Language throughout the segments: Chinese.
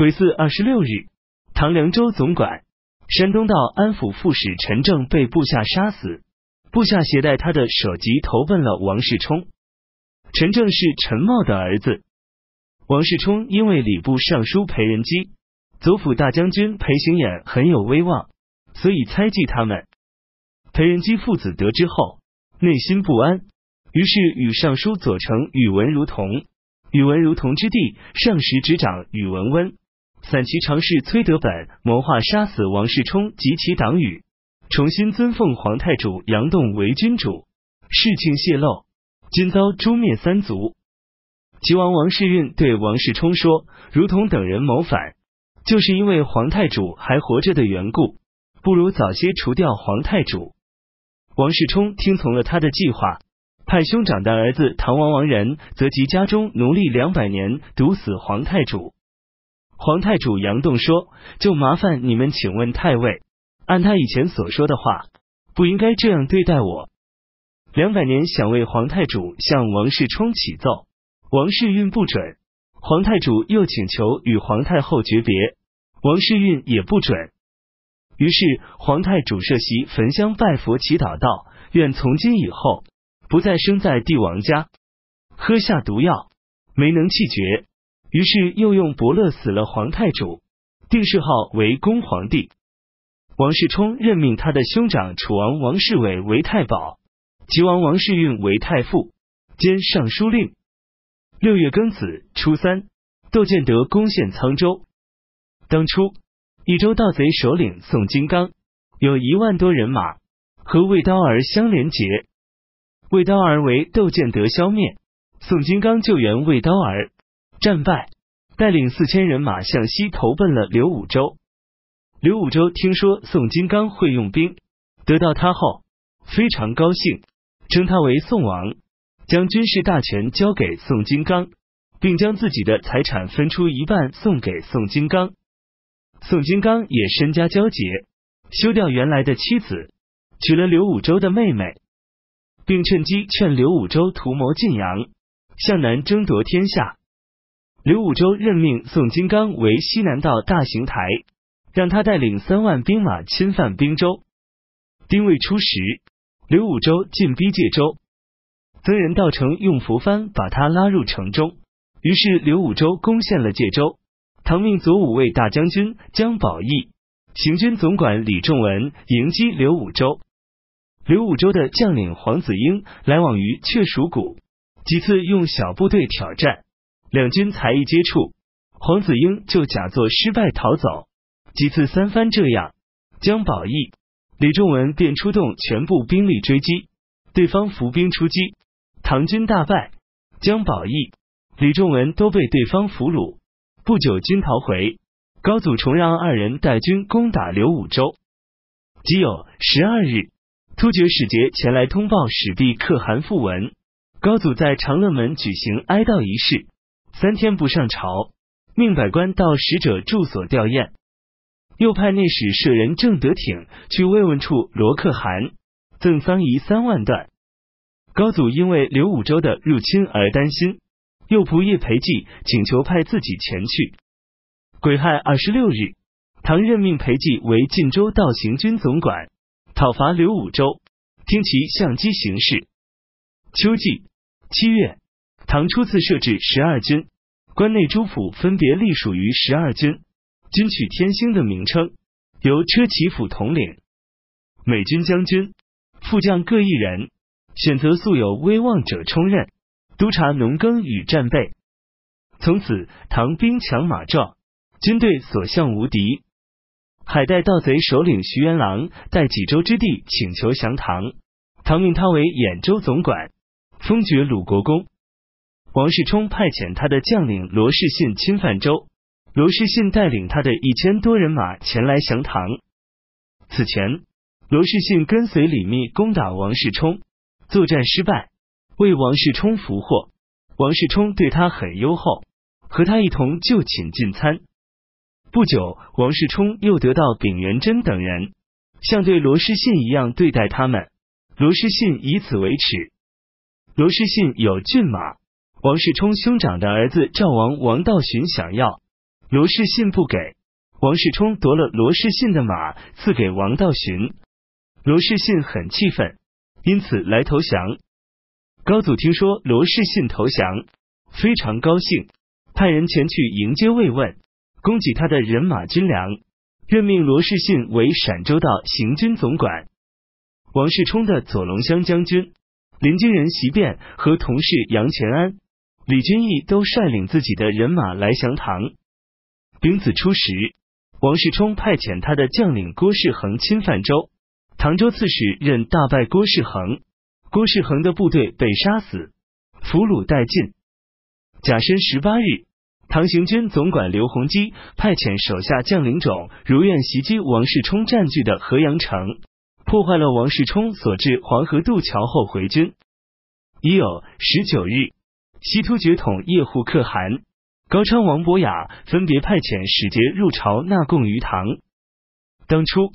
癸巳二十六日，唐凉州总管、山东道安抚副使陈正被部下杀死，部下携带他的首级投奔了王世充。陈正是陈茂的儿子。王世充因为礼部尚书裴仁基、左辅大将军裴行俨很有威望，所以猜忌他们。裴仁基父子得知后，内心不安，于是与尚书左丞宇文如同、宇文如同之弟上时执掌宇文温、散骑常侍崔德本谋划杀死王世充及其党羽，重新尊奉皇太主杨栋为君主。事情泄露，今遭诛灭三族。齐王王世运对王世充说：“如同等人谋反，就是因为皇太主还活着的缘故，不如早些除掉皇太主。”王世充听从了他的计划，派兄长的儿子唐王王仁则及家中奴隶两百年，毒死皇太主。皇太主杨栋说：“就麻烦你们，请问太尉，按他以前所说的话，不应该这样对待我。”两百年想为皇太主向王世充启奏，王世运不准。皇太主又请求与皇太后诀别，王世运也不准。于是皇太主设席焚香拜佛祈祷道：“愿从今以后不再生在帝王家。”喝下毒药没能气绝，于是又用伯乐死了皇太主，定谥号为恭皇帝。王世充任命他的兄长楚王王世伟为太保，齐王王世运为太傅兼尚书令。六月庚子初三，窦建德攻陷沧州。当初。益州盗贼首领宋金刚有一万多人马，和魏刀儿相连结。魏刀儿为窦建德消灭，宋金刚救援魏刀儿，战败，带领四千人马向西投奔了刘武周。刘武周听说宋金刚会用兵，得到他后非常高兴，称他为宋王，将军事大权交给宋金刚，并将自己的财产分出一半送给宋金刚。宋金刚也身家交结，休掉原来的妻子，娶了刘武周的妹妹，并趁机劝刘武周图谋晋阳，向南争夺天下。刘武周任命宋金刚为西南道大行台，让他带领三万兵马侵犯滨州。丁未初时，刘武周进逼界州，曾人道成用佛幡把他拉入城中，于是刘武周攻陷了界州。唐命左武卫大将军姜宝义、行军总管李仲文迎击刘武周。刘武周的将领黄子英来往于雀蜀谷，几次用小部队挑战，两军才一接触，黄子英就假作失败逃走。几次三番这样，姜宝义、李仲文便出动全部兵力追击，对方伏兵出击，唐军大败，姜宝义、李仲文都被对方俘虏。不久，军逃回，高祖重让二人带军攻打刘武周。即有十二日，突厥使节前来通报使毕可汗复文，高祖在长乐门举行哀悼仪式，三天不上朝，命百官到使者住所吊唁，又派内史舍人郑德挺去慰问处罗克汗，赠丧仪三万段。高祖因为刘武周的入侵而担心。右仆射裴寂请求派自己前去。癸亥二十六日，唐任命裴寂为晋州道行军总管，讨伐刘武周，听其相机行事。秋季七月，唐初次设置十二军，关内诸府分别隶属于十二军，均取天星的名称，由车骑府统领。美军将军、副将各一人，选择素有威望者充任。督察农耕与战备，从此唐兵强马壮，军队所向无敌。海带盗贼首领徐元郎带济州之地请求降唐，唐命他为兖州总管，封爵鲁国公。王世充派遣他的将领罗士信侵犯州，罗士信带领他的一千多人马前来降唐。此前，罗士信跟随李密攻打王世充，作战失败。为王世充俘获，王世充对他很优厚，和他一同就寝进餐。不久，王世充又得到丙元贞等人，像对罗士信一样对待他们。罗士信以此为耻。罗士信有骏马，王世充兄长的儿子赵王王道寻想要，罗士信不给，王世充夺了罗士信的马，赐给王道寻。罗士信很气愤，因此来投降。高祖听说罗士信投降，非常高兴，派人前去迎接慰问，供给他的人马军粮，任命罗士信为陕州道行军总管。王世充的左龙骧将军林军人席变和同事杨乾安、李君义都率领自己的人马来降唐。丙子初时，王世充派遣他的将领郭世恒侵犯州。唐州刺史任大败郭世恒，郭世恒的部队被杀死，俘虏殆尽。甲申十八日，唐行军总管刘洪基派遣手下将领种如愿袭击王世充占据的河阳城，破坏了王世充所至黄河渡桥后回军。已有十九日，西突厥统叶护可汗、高昌王伯雅分别派遣使节入朝纳贡于唐。当初。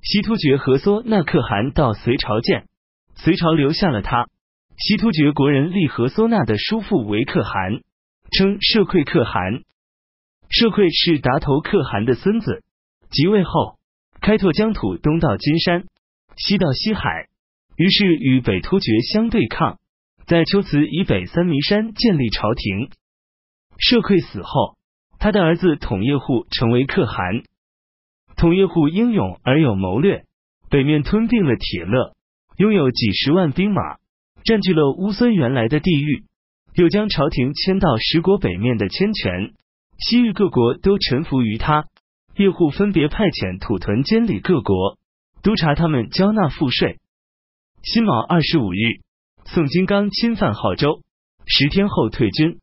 西突厥和梭那可汗到隋朝见，隋朝留下了他。西突厥国人立和梭那的叔父为可汗，称社会可汗。社会是达头可汗的孙子。即位后，开拓疆土，东到金山，西到西海，于是与北突厥相对抗，在龟兹以北三迷山建立朝廷。社馈死后，他的儿子统叶护成为可汗。统叶护英勇而有谋略，北面吞并了铁勒，拥有几十万兵马，占据了乌孙原来的地域，又将朝廷迁到十国北面的千泉，西域各国都臣服于他。叶护分别派遣土屯监理各国，督察他们交纳赋税。辛卯二十五日，宋金刚侵犯号州，十天后退军。